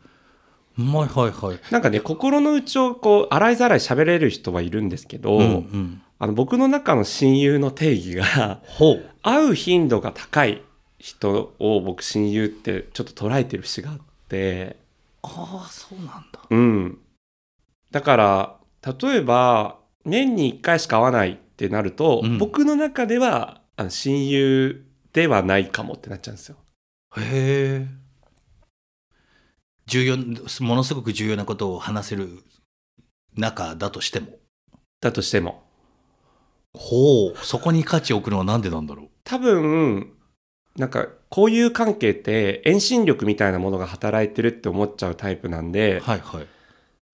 いはいはい。なんかね、心の内をこう、洗いざらい喋れる人はいるんですけど、うんうん。あの僕の中の親友の定義が。会う頻度が高い人を僕親友ってちょっと捉えてる節があって、ああ、そうなんだ。うん。だから、例えば、年に1回しか会わないってなると、うん僕の中ではあの親友ではないかもってなっちゃうんですよ。へえ。重要、ものすごく重要なことを話せる中だとしても。だとしても。ほう。そこに価値を置くのはなんでなんだろう？多分、なんか、こういう関係って遠心力みたいなものが働いてるって思っちゃうタイプなんで、はいはい。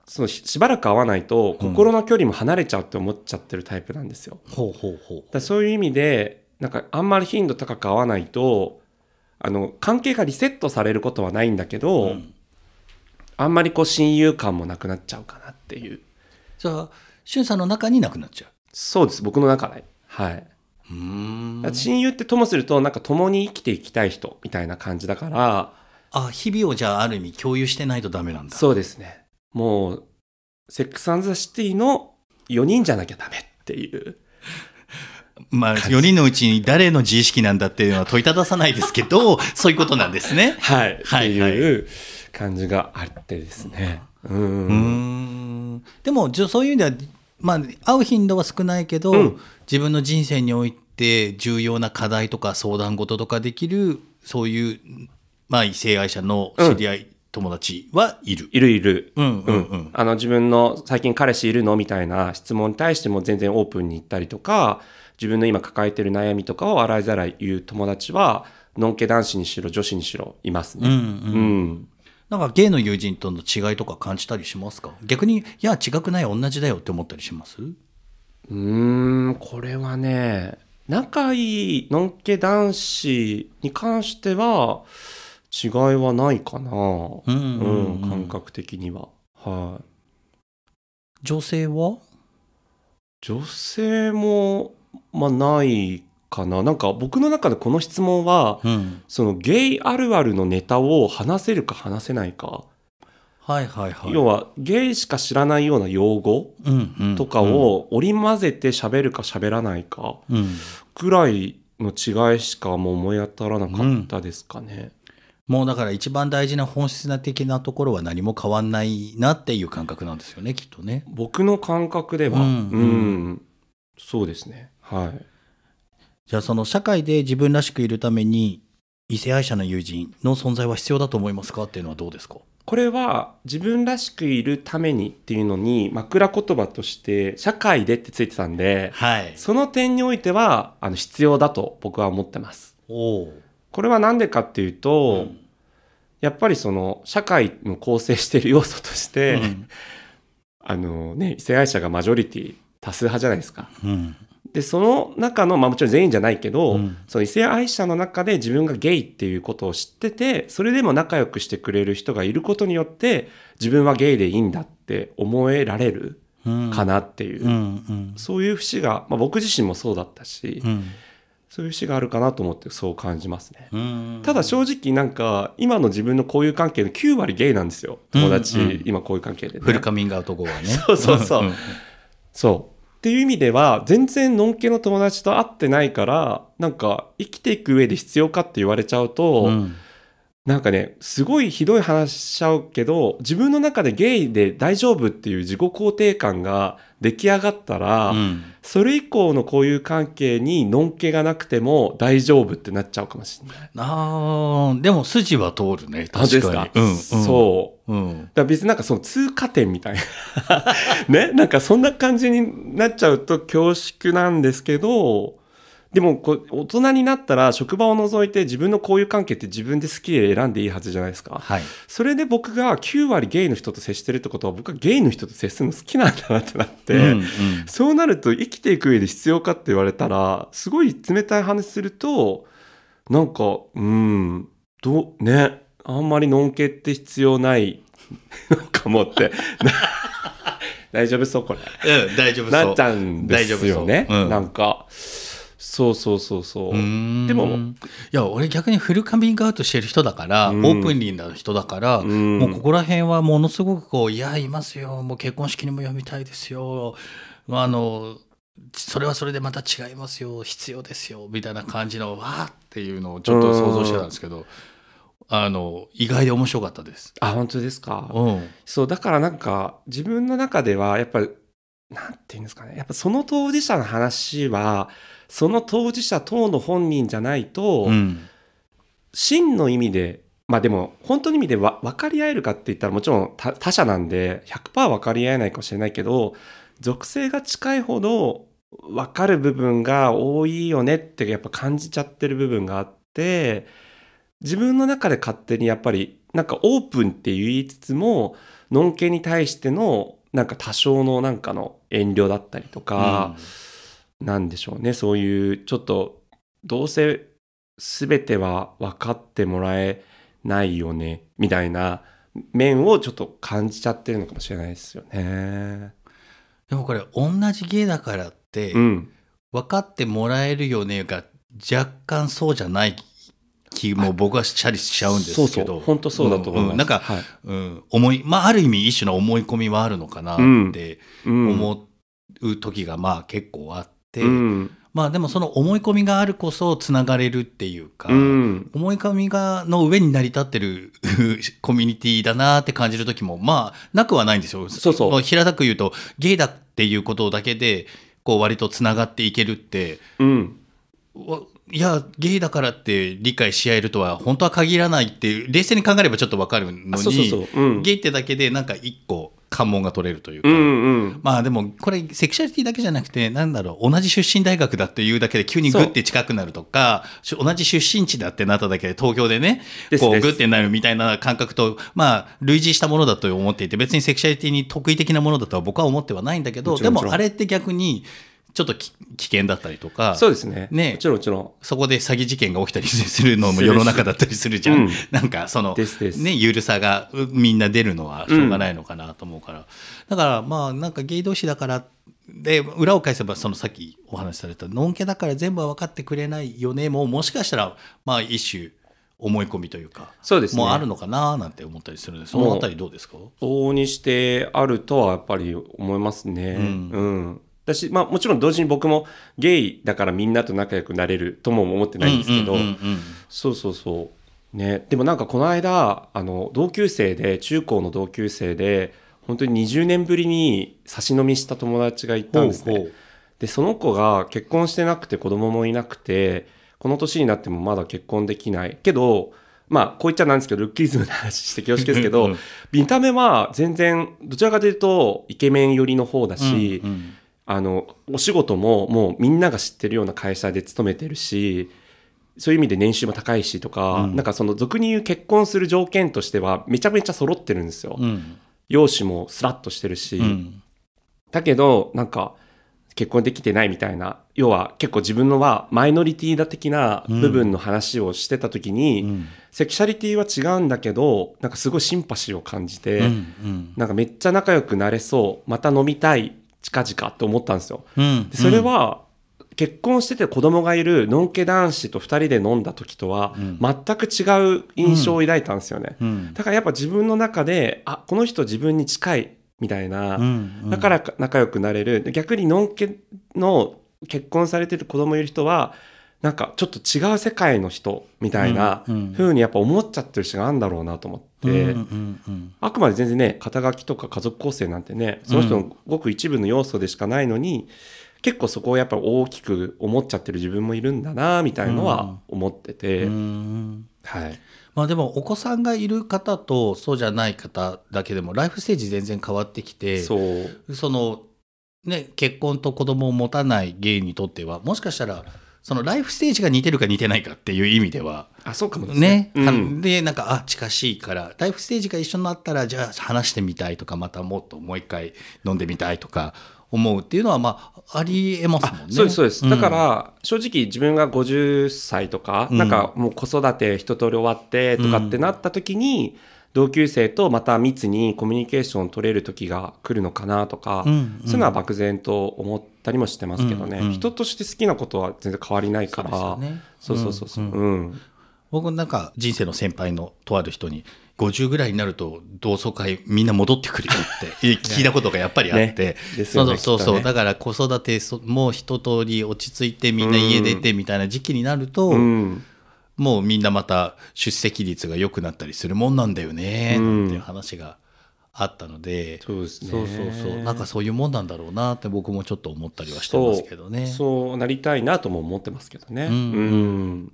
そのししばらく会わないと心の距離も離れちゃうって思っちゃってるタイプなんですよ。ほうほうほだからそういう意味でなんかあんまり頻度高く会わないとあの関係がリセットされることはないんだけう。ど、うんあんまりこう親友感もなくなっちゃうかなっていうじゃあ、しゅんさんの中になくなっちゃそうです。僕の中で。はい、親友ってともするとなんか共に生きていきたい人みたいな感じだから。あ、日々をじゃあある意味共有してないとダメなんだ。そうですね。もうセックスザ・シティの4人じゃなきゃダメっていう。まあ、4人のうちに誰の自意識なんだっていうのは問いたださないですけど、そういうことなんですね。はい、はいっていう感じがあってですね。うん。でも、そういう意味では、まあ、会う頻度は少ないけど、うん自分の人生において重要な課題とか相談事とかできる、そういう、まあ、異性愛者の知り合い、友達はいる。いるいるうんうんうん。あの自分の最近彼氏いるのみたいな質問に対しても全然オープンに言ったりとか自分の今抱えてる悩みとかを洗いざらい言う友達はのんけ男子にしろ女子にしろいますうんうね。んうんなんかゲイの友人との違いとか感じたりしますか？逆に、いや、違くない、同じだよって思ったりします？うーんこれはね仲いいのんけ男子に関しては違いはないかな、うんうんうん。うん感覚的には。はい。女性は？女性も、まあ、ないかな。なんか僕の中でこの質問は、うん。そのゲイあるあるのネタを話せるか話せないか。はいはいはい。要は、ゲイしか知らないような用語うんうんとかを織り交ぜて喋るか喋らないかうん、ぐらいの違いしかもう思い当たらなかったですかね。もうだから一番大事な本質な的なところは何も変わんないなっていう感覚なんですよねきっとね。僕の感覚では、ううんん、そうですね。はい。じゃあその社会で自分らしくいるために異性愛者の友人の存在は必要だと思いますかっていうのはどうですか？これは自分らしくいるためにっていうのに枕言葉として社会でってついてたんではい。その点においてはあの必要だと僕は思ってます。おお。これは何でかっていうと、うんやっぱりその社会の構成している要素として、うんあのね異性愛者がマジョリティ多数派じゃないですか。うんでその中の、まあ、もちろん全員じゃないけど、うん。その異性愛者の中で自分がゲイっていうことを知っててそれでも仲良くしてくれる人がいることによって自分はゲイでいいんだって思えられるうんかなっていう、うん。うん。そういう節が、まあ、僕自身もそうだったし、うん。そういう節があるかなと思ってそう感じますね。うん。ただ正直なんか今の自分の交友関係の9割ゲイなんですよ。友達、うん。うん。今交友関係でね。フルカミングアウト後はね。そうそうそう。そっていう意味では全然のんけの友達と会ってないからなんか生きていく上で必要かって言われちゃうと、うん。なんかねすごいひどい話しちゃうけど自分の中でゲイで大丈夫っていう自己肯定感が出来上がったら、うんそれ以降の交友関係にのんけがなくても大丈夫ってなっちゃうかもしれない。あーでも筋は通るね確かに。うん、うん、そうう。うん。だ別になんかその通過点みたいな ね？なんかそんな感じになっちゃうと恐縮なんですけどでもこう大人になったら職場を除いて自分の交友関係って自分で好きで選んでいいはずじゃないですか。はい。それで僕が9割ゲイの人と接してるってことは僕はゲイの人と接するの好きなんだなってなって、うんうん。そうなると生きていく上で必要かって言われたらすごい冷たい話するとなんかうんどうねあんまりのんけって必要ない のかもって。大丈夫そうこれ。うん、大丈夫そう。なっちゃうんですよね、うん。なんかそうそうそうそう。でもいや俺逆にフルカミングアウトしてる人だから、うん。オープンリーな人だから、うん。もうここら辺はものすごくこう「いやいますよ。もう結婚式にも呼びたいですよ。あのそれはそれでまた違いますよ。必要ですよ」みたいな感じのわーっていうのをちょっと想像してたんですけど、あの意外で面白かったです。あ本当ですか？うん。そうだからなんか自分の中ではやっぱなんていうんですかね。やっぱその当事者の話はその当事者等の本人じゃないと、うん。真の意味でまあでも本当の意味でわ分かり合えるかって言ったらもちろん他他者なんで100%分かり合えないかもしれないけど属性が近いほど分かる部分が多いよねってやっぱ感じちゃってる部分があって自分の中で勝手にやっぱりなんかオープンって言いつつものんけに対してのなんか多少のなんかの遠慮だったりとか、なんでしょうね。そういうちょっとどうせ全ては分かってもらえないよねみたいな面をちょっと感じちゃってるのかもしれないですよね。でもこれ同じ芸だからって、うん、分かってもらえるよねが若干そうじゃない気も僕はしたりしちゃうんですけど。本当そうだと思います。んん。なんか、はい。うん、思いまあある意味一種の思い込みはあるのかなってうん。思う時がまあ結構あって、うん。まあでもその思い込みがあるこそつながれるっていうか、うん。思い込みがの上に成り立ってる コミュニティだなって感じる時もまあなくはないんですよ。そうそう。まあ平たく言うとゲイだっていうことだけでこう割とつながっていけるってうん。わいやゲイだからって理解し合えるとは本当は限らないって冷静に考えればちょっとわかるのにゲイってだけでなんか一個関門が取れるというか。うんうんまあでもこれセクシャリティだけじゃなくてなんだろう同じ出身大学だっていうだけで急にグッて近くなるとかし同じ出身地だってなっただけで東京でねこうグッてなるみたいな感覚とまあ類似したものだと思っていて別にセクシャリティに得意的なものだとは僕は思ってはないんだけどでもあれって逆にちょっとき危険だったりとかそうですね。ねもちろんもちろん。そこで詐欺事件が起きたりするのも世の中だったりするじゃん。うんなんかその、ですですね、ゆるさがうみんな出るのはしょうがないのかなと思うから。だからまあなんかゲイ同士だから、で、裏を返せばそのさっきお話しされた、のんけだから全部は分かってくれないよね、もうもしかしたら、まあ一種思い込みというか、そうですね。もうあるのかななんて思ったりするので、そのあたりどうですか？往々にしてあるとはやっぱり思いますね。うんうん。だし、まあもちろん同時に僕もゲイだからみんなと仲良くなれるとも思ってないんですけど、そうそうそう。ね。でもなんかこの間、あの、同級生で、中高の同級生で、本当に20年ぶりに差し飲みした友達がいたんですね。ほうほうで、その子が結婚してなくて子供もいなくて、この年になってもまだ結婚できない。けど、まあ、こう言っちゃなんですけど、ルッキズムの話して恐縮ですけど見た目は全然、どちらかというと、イケメン寄りの方だし、うんうんあの、お仕事ももうみんなが知ってるような会社で勤めてるし、そういう意味で年収も高いしとか、うん。なんかその俗に言う結婚する条件としてはめちゃめちゃ揃ってるんですよ。うん。容姿もスラッとしてるし、うん。だけど、なんか、結婚できてないみたいな、要は結構自分のはマイノリティだ的な部分の話をしてた時に、うん。セクシャリティは違うんだけど、なんかすごいシンパシーを感じて、うん。うん。なんかめっちゃ仲良くなれそう、また飲みたい、近々って思ったんですよ。うん。でそれは、結婚してて子供がいるのんけ男子と二人で飲んだ時とはうん。全く違う印象を抱いたんですよね。うん。だからやっぱ自分の中で、あ、この人自分に近いみたいな、うん。だから仲良くなれる。で逆にのんけの結婚されてる子供いる人はなんかちょっと違う世界の人みたいな風にやっぱ思っちゃってる人があるんだろうなと思って、あくまで全然ね肩書きとか家族構成なんてねその人のごく一部の要素でしかないのに、結構そこをやっぱ大きく思っちゃってる自分もいるんだなみたいのは思ってて、うんはい、まあでもお子さんがいる方とそうじゃない方だけでもライフステージ全然変わってきてそのね結婚と子供を持たないゲイにとってはもしかしたらそのライフステージが似てるか似てないかっていう意味ではあそうかもね。ね、うん。でなんかあ近しいからライフステージが一緒になったらじゃあ話してみたいとかまたもっともう一回飲んでみたいとか思うっていうのはまあありえますもんね。そうですそうです、ん。だから正直自分が50歳とか、うんなん。かもう子育て一通り終わってとかってなった時に、同級生とまた密にコミュニケーション取れる時が来るのかなとか、うんうん。そういうのは漠然と思ったりもしてますけどね、うんうん。人として好きなことは全然変わりないから。そうね。そうそうそうそう、うんうん。僕なんか人生の先輩のとある人に50ぐらいになると同窓会みんな戻ってくるよって聞いたことがやっぱりあって、ね。そうそうそう、ね。だから子育てそもう一通り落ち着いてみんな家出てみたいな時期になると、うんもうみんなまた出席率が良くなったりするもんなんだよね、うん。なんていう話があったので、そうですね。そうそうそうなんかそういうもんなんだろうなって僕もちょっと思ったりはしてますけどね。そうそうなりたいなとも思ってますけどね。うん。うん。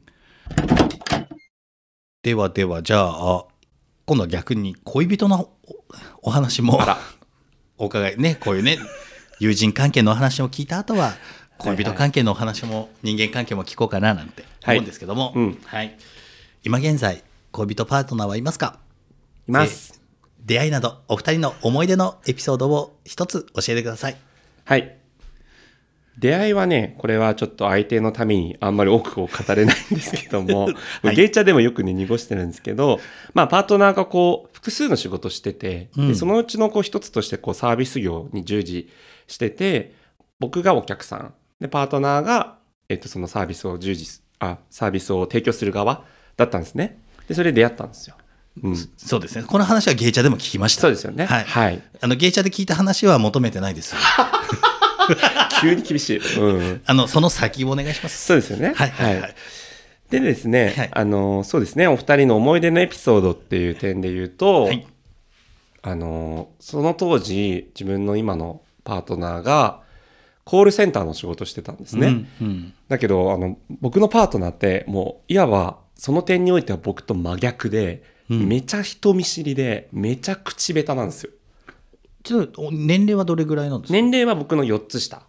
ではではじゃあ今度は逆に恋人のおお話もお伺いねこういうね友人関係のお話を聞いた後は恋人関係のお話も人間関係も聞こうかななんて思うんですけども、はいうん。はい。今現在恋人パートナーはいますか？います。出会いなどお二人の思い出のエピソードを一つ教えてください。はい。出会いはね、これはちょっと相手のためにあんまり多くを語れないんですけども、はい。ゲイチャでもよくね、濁してるんですけど、まあ、パートナーがこう、複数の仕事してて、うん。でそのうちのこう一つとしてこう、サービス業に従事してて、僕がお客さん、で、パートナーが、えっと、そのサービスを従事す、あ、サービスを提供する側だったんですね。で、それで出会ったんですよ。うん。そうですねこの話はゲイチャでも聞きましたそうですよね。はいはい。あのゲイチャで聞いた話は求めてないです 急に厳しい。うん。あのその先をお願いしますそうですよね。はいはいはい、でですね、はいあのそうですねお二人の思い出のエピソードっていう点で言うと、はいあのその当時自分の今のパートナーがコールセンターの仕事してたんですね、うんうん。だけどあの僕のパートナーってもういわばその点においては僕と真逆で、うん。めちゃ人見知りでめちゃ口下手なんですよ。ちょっとお年齢はどれぐらいなんですか、年齢は僕の4つ下。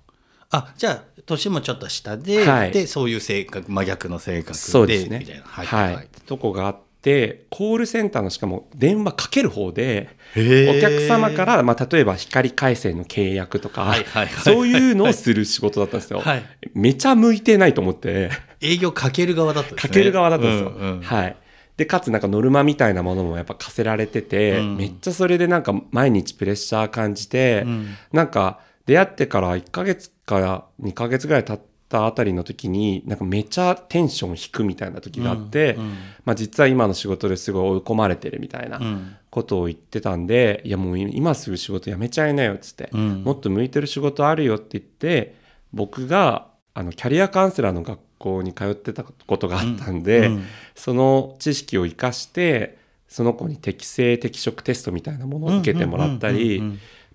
あじゃあ年もちょっと下で、はい。でそういう性格真逆の性格でそうですね。みたいな。はいはい、はい。とこがあってコールセンターのしかも電話かける方でお客様から、まあ、例えば光回線の契約とか、そういうのをする仕事だったんですよ。はい。めちゃ向いてないと思って、営業かける側だったんですね。かける側だったんですよ。うんうん。はい。で、かつなんかノルマみたいなものもやっぱ課せられてて、うん。めっちゃそれでなんか毎日プレッシャー感じて、うんなんか出会ってから1ヶ月から2ヶ月ぐらい経ったあたりの時に、なんかめちゃテンション低くみたいな時があって、うんうん。まあ実は今の仕事ですごい追い込まれてるみたいなうん。ことを言ってたんで、いやもう今すぐ仕事辞めちゃいなよっつって、うん。もっと向いてる仕事あるよって言って僕があのキャリアカウンセラーの学校に通ってたことがあったんで、うん。その知識を生かしてその子に適性適職テストみたいなものを受けてもらったり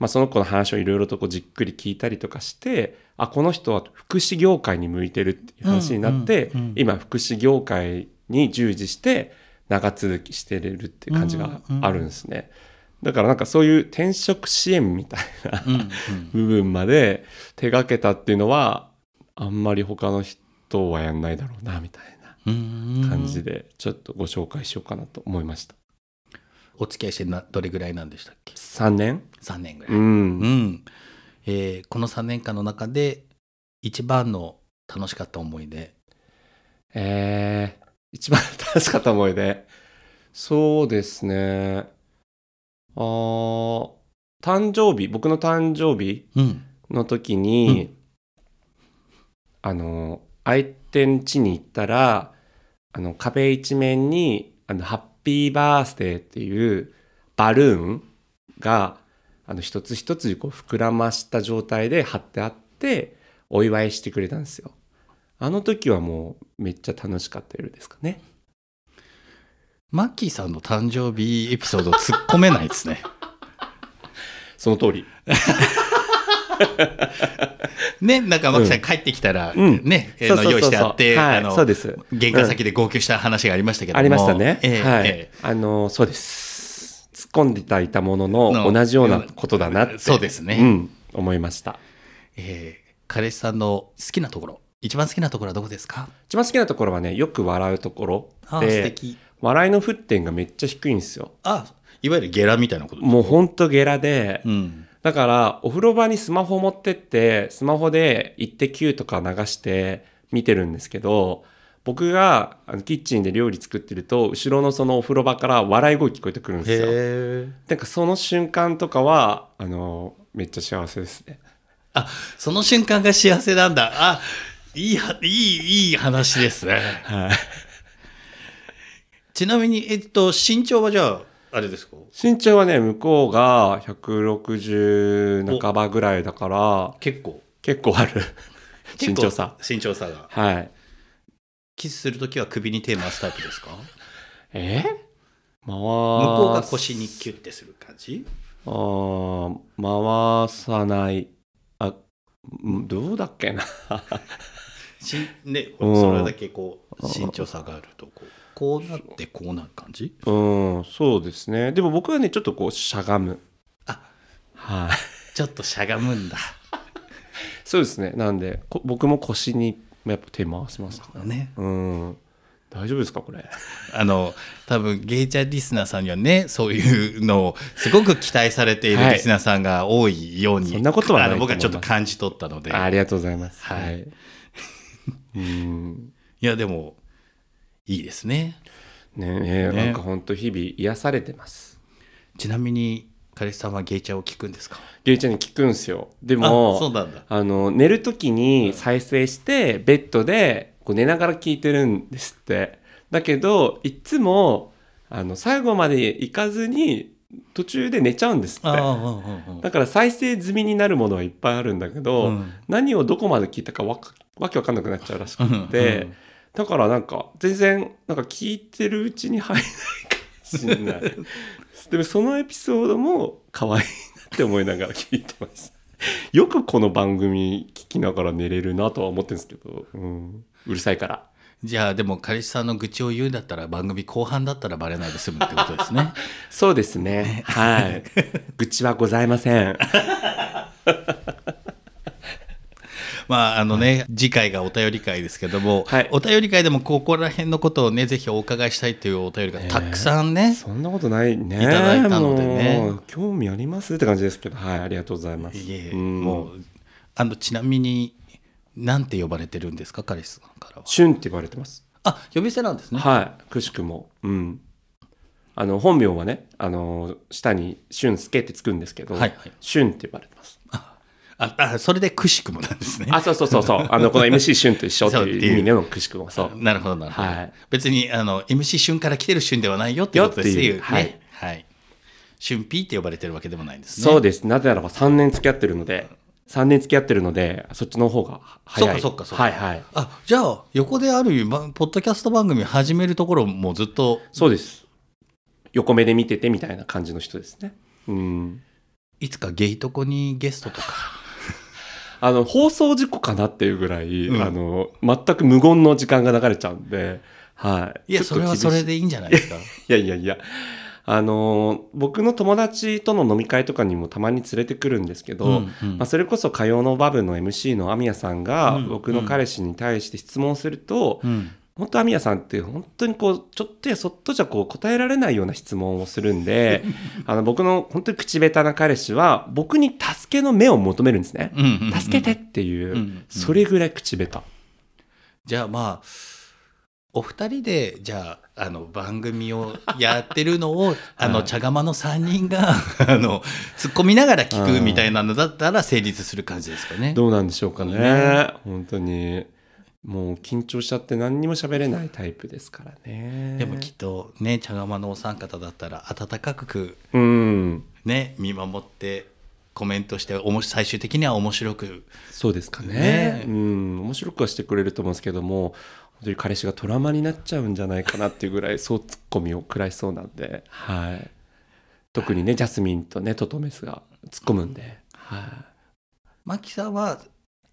その子の話をいろいろとこうじっくり聞いたりとかしてあこの人は福祉業界に向いてるっていう話になって、うんうんうん。今福祉業界に従事して長続きしてれるっていう感じがあるんですね。だからなんかそういう転職支援みたいなうんうん。部分まで手がけたっていうのはあんまり他の人はやんないだろうなみたいうん。な感じでちょっとご紹介しようかなと思いました。お付き合いしてなどれぐらいなんでしたっけ？3年？3年ぐらい、ううんん。えーこの3年間の中で一番の楽しかった思い出えー、一番楽しかった思い出。そうですね。あー誕生日、僕の誕生日うんの時に、あの、相手ん家に行ったら、あの、壁一面に、あの、ハッピーバースデーっていうバルーンが、あの一つ一つこう膨らました状態で貼ってあってお祝いしてくれたんですよ。あの時はもうめっちゃ楽しかった夜ですかね。マッキーさんの誕生日エピソード突っ込めないですね。その通り。ね、なんかマッキーさん帰ってきたら、うん。ね、用意してあって、そうです。玄関先で号泣した話がありましたけども、ありましたね。ええはい。え。あの、そうです。込んでたいたもののの同じようなことだなって。そうですねうん。思いました。ええー彼氏さんの好きなところ、一番好きなところはどこですか？一番好きなところはね、よく笑うところで、敵。笑いの沸点がめっちゃ低いんですよ。あ、いわゆるゲラみたいなこともうほんとゲラで、うん。だからお風呂場にスマホ持ってって、スマホでイッテ Q とか流して見てるんですけど、僕があのキッチンで料理作ってると、後ろのそのお風呂場から笑い声聞こえてくるんですよ。なんかその瞬間とかは、あの、めっちゃ幸せですね。あ、その瞬間が幸せなんだ。あ、いいは、いい、いい話ですね。はい。ちなみに、えっと、身長はじゃあ、あれですか？身長はね、向こうが160半ばぐらいだから、結構。結構ある。身長差。身長差が。はい。キスするときは首に手回すタイプですか？え？回向向こうが腰にキュッてする感じ？あー回さない。あ、んどうだっけな？しね、うんそれだけこう身長差があるとこうこうなってこうなる感じ？うん、そうですね。でも僕はね、ちょっとこう、しゃがむ。あはい。ちょっとしゃがむんだ そうですね。なんで、こ僕も腰にやっぱ手回しますね。ねうん。大丈夫ですか、これ？あの多分ゲイチャーリスナーさんにはねそういうのをすごく期待されているはいリスナーさんが多いように、そんなことはあの僕はちょっと感じ取ったのであありがとうございます。はいはい。うん。いやでもいいですねねえ、ねなんか本当日々癒されてます。ちなみに彼氏さんはゲイチャーを聞くんですか？ゲイちゃんに聞くんすよ。であも、そうなんだ。あの寝る時に再生してベッドでこう寝ながら聞いてるんですって。だけどいつもあの最後まで行かずに途中で寝ちゃうんですって。だから再生済みになるものはいっぱいあるんだけど、うん。何をどこまで聞いたかわかわけわかんなくなっちゃうらしくうんて、うん。だからなんか全然なんか聞いてるうちに入らないかもしれないでもそのエピソードも可愛いなって思いながら聞いてます。よくこの番組聞きながら寝れるなとは思ってるんですけど、うん、うるさいから。じゃあでも彼氏さんの愚痴を言うんだったら番組後半だったらバレないで済むってことですね。そうですね。はい。愚痴はございません まああのね、次回がお便り会ですけども、はい。お便り会でもここら辺のことをねぜひお伺いしたいというお便りがたくさんね、そんなことないね。いただいたのでね。興味ありますって感じですけど。はいありがとうございます。いえうん。もうあのちなみになんて呼ばれてるんですか？彼氏さんからは。シュンって言われてます。あ呼び捨てなんですね。はい、くしくも。うん。あの、本名はね、あの、下に俊介ってつくんですけど、はいはい。俊って呼ばれてます。ああそれでくしくもなんですねあ、そうそうそうそう。あの、この MC 俊と一緒っていう意味でのくしくも、そう。なるほどなるほど、はい別にあの MC 旬から来てる旬ではないよっていうことですねはいはい旬 P って呼ばれてるわけでもないんですねそうです。なぜならば3年付き合ってるので、3年付き合ってるので、そっちの方が早い。そっかそっかそっかはいはい。あじゃあ横である意味まポッドキャスト番組始めるところもずっとそうです。横目で見ててみたいな感じの人ですね。うん。いつかゲイとこにゲストとかあの、放送事故かなっていうぐらい、うん。あの、全く無言の時間が流れちゃうんで、はい。いやそれはそれでいいんじゃないですか？いやいやいや、あのー僕の友達との飲み会とかにもたまに連れてくるんですけど、うんうん。まあ、それこそ火曜のバブの MC のアミヤさんがうん。僕の彼氏に対して質問すると、うん本当アミヤさんって本当にこうちょっとやそっとじゃこう答えられないような質問をするんで あの僕の本当に口下手な彼氏は僕に助けの目を求めるんですね。うんうんうん助けてっていう、うんうんそれぐらい口下手。じゃあまあお二人でじゃああの番組をやってるのを あの茶釜の3人が あの突っ込みながら聞くみたいなのだったら成立する感じですかね。どうなんでしょうかね。ね本当に。もう緊張しちゃって何にも喋れないタイプですからね。でもきっとね茶釜のお三方だったら温かくうん。ね見守ってコメントしておもし最終的には面白く。そうですかね。ね。うん。面白くはしてくれると思うんですけども本当に彼氏がトラウマになっちゃうんじゃないかなっていうぐらいそうツッコミを食らいそうなんで、はい、特にねジャスミンとねトトメスが突っ込むんで、はい。マキさんは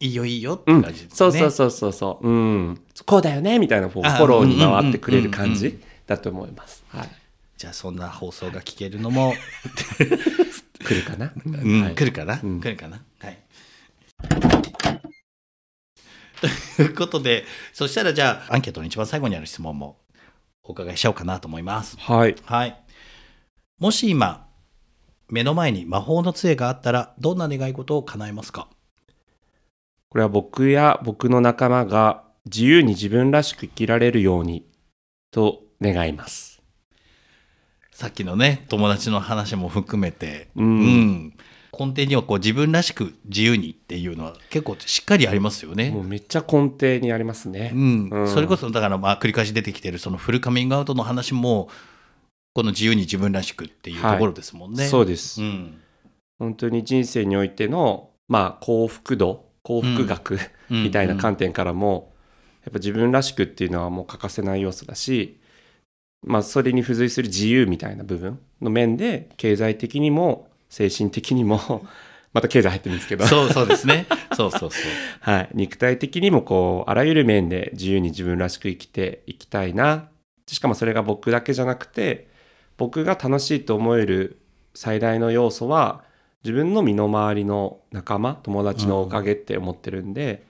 いいよいいよってうん感じですね、そうそうそうそうそう、うん、こうだよねみたいなフォローに回ってくれる感じだと思います、はい、じゃあそんな放送が聞けるのも、来るかな、うん。はい。来るかな、うん。来るかな？はい。ということでそしたらじゃあアンケートの一番最後にある質問もお伺いしようかなと思います。はい。はい。もし今目の前に魔法の杖があったらどんな願い事を叶えますか？これは僕や僕の仲間が自由に自分らしく生きられるようにと願います。さっきのね友達の話も含めて、うんうん根底にはこう自分らしく自由にっていうのは結構しっかりありますよね。もうめっちゃ根底にありますねう。んうんそれこそだからまあ繰り返し出てきてるそのフルカミングアウトの話もこの自由に自分らしくっていうところですもんね。そうです、うん本当に人生においての、まあ、幸福度幸福学、うんみたいな観点からも、やっぱ自分らしくっていうのはもう欠かせない要素だし、まあ、それに付随する自由みたいな部分の面で経済的にも精神的にも また経済入ってるんですけどそうそうですね。そうそうそう。はい、肉体的にもこうあらゆる面で自由に自分らしく生きていきたいなしかもそれが僕だけじゃなくて僕が楽しいと思える最大の要素は自分の身の回りの仲間友達のおかげって思ってるんで、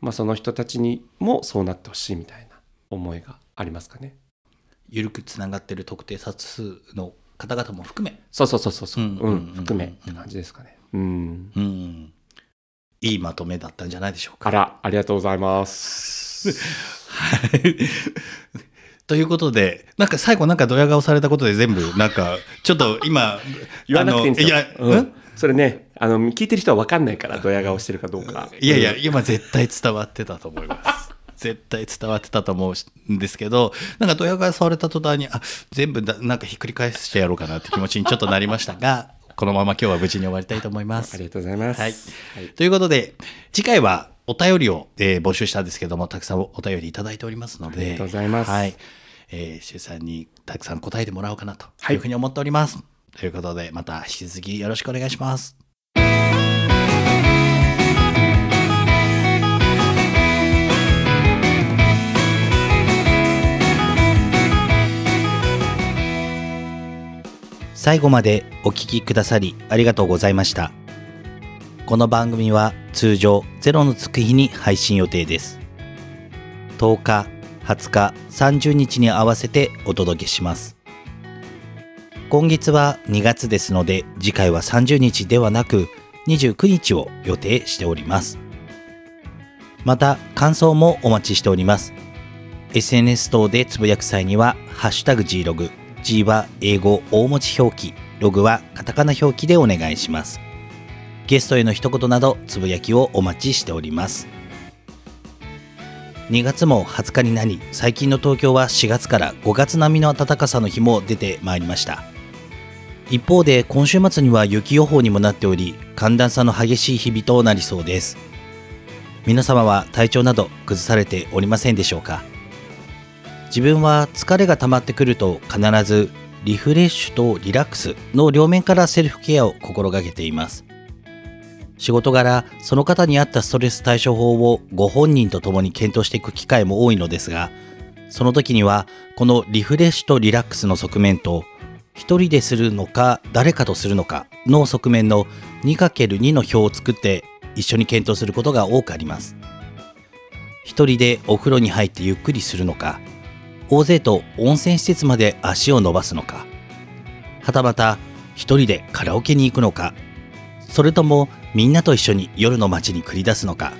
まあ、その人たちにもそうなってほしいみたいな思いがありますかね。緩くつながってる特定殺数の方々も含め、そうそうそうそうそう、うんうんうんうん含めって感じですかね。うん、うん、いいまとめだったんじゃないでしょうか。あらありがとうございます。はい。ということで、なんか最後なんかドヤ顔されたことで全部 なんかちょっと今言わなくていいんですよ。いや、んうん、それね、あの聞いてる人は分かんないから、ドヤ顔してるかどうか。いやいや、うん今絶対伝わってたと思います。絶対伝わってたと思うんですけど、なんかドヤ顔された途端に、あ、全部だなんかひっくり返してやろうかなって気持ちにちょっとなりましたが、このまま今日は無事に終わりたいと思います。ありがとうございます。はいということで、次回はお便りを、えー募集したんですけども、たくさんお便りいただいておりますので、ありがとうございますはい。えー、周さんにたくさん答えてもらおうかなとはいいうふうに思っております。ということで、また引き続きよろしくお願いします。最後までお聞きくださりありがとうございました。この番組は通常ゼロのつく日に配信予定です。10日、20日、30日に合わせてお届けします。今月は2月ですので次回は30日ではなく29日を予定しております。また感想もお待ちしております。SNS 等でつぶやく際にはハッシュタグ G ログ G は英語大文字表記ログはカタカナ表記でお願いします。ゲストへの一言などつぶやきをお待ちしております。2月も20日になり、最近の東京は4月から5月並みの暖かさの日も出てまいりました。一方で今週末には雪予報にもなっており、寒暖差の激しい日々となりそうです。皆様は体調など崩されておりませんでしょうか？自分は疲れが溜まってくると必ずリフレッシュとリラックスの両面からセルフケアを心がけています。仕事柄その方に合ったストレス対処法をご本人と共に検討していく機会も多いのですがその時にはこのリフレッシュとリラックスの側面と一人でするのか誰かとするのかの側面の 2×2 の表を作って一緒に検討することが多くあります。一人でお風呂に入ってゆっくりするのか大勢と温泉施設まで足を伸ばすのかはたまた一人でカラオケに行くのかそれともみんなと一緒に夜の街に繰り出すのか。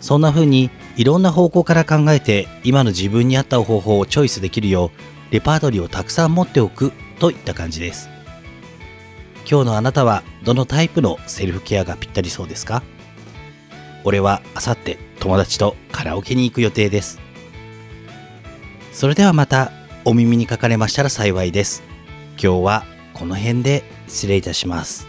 そんな風にいろんな方向から考えて今の自分に合った方法をチョイスできるようレパートリーをたくさん持っておくといった感じです。今日のあなたはどのタイプのセルフケアがぴったりそうですか？俺はあさって友達とカラオケに行く予定です。それではまたお耳にかかれましたら幸いです。今日はこの辺で失礼いたします。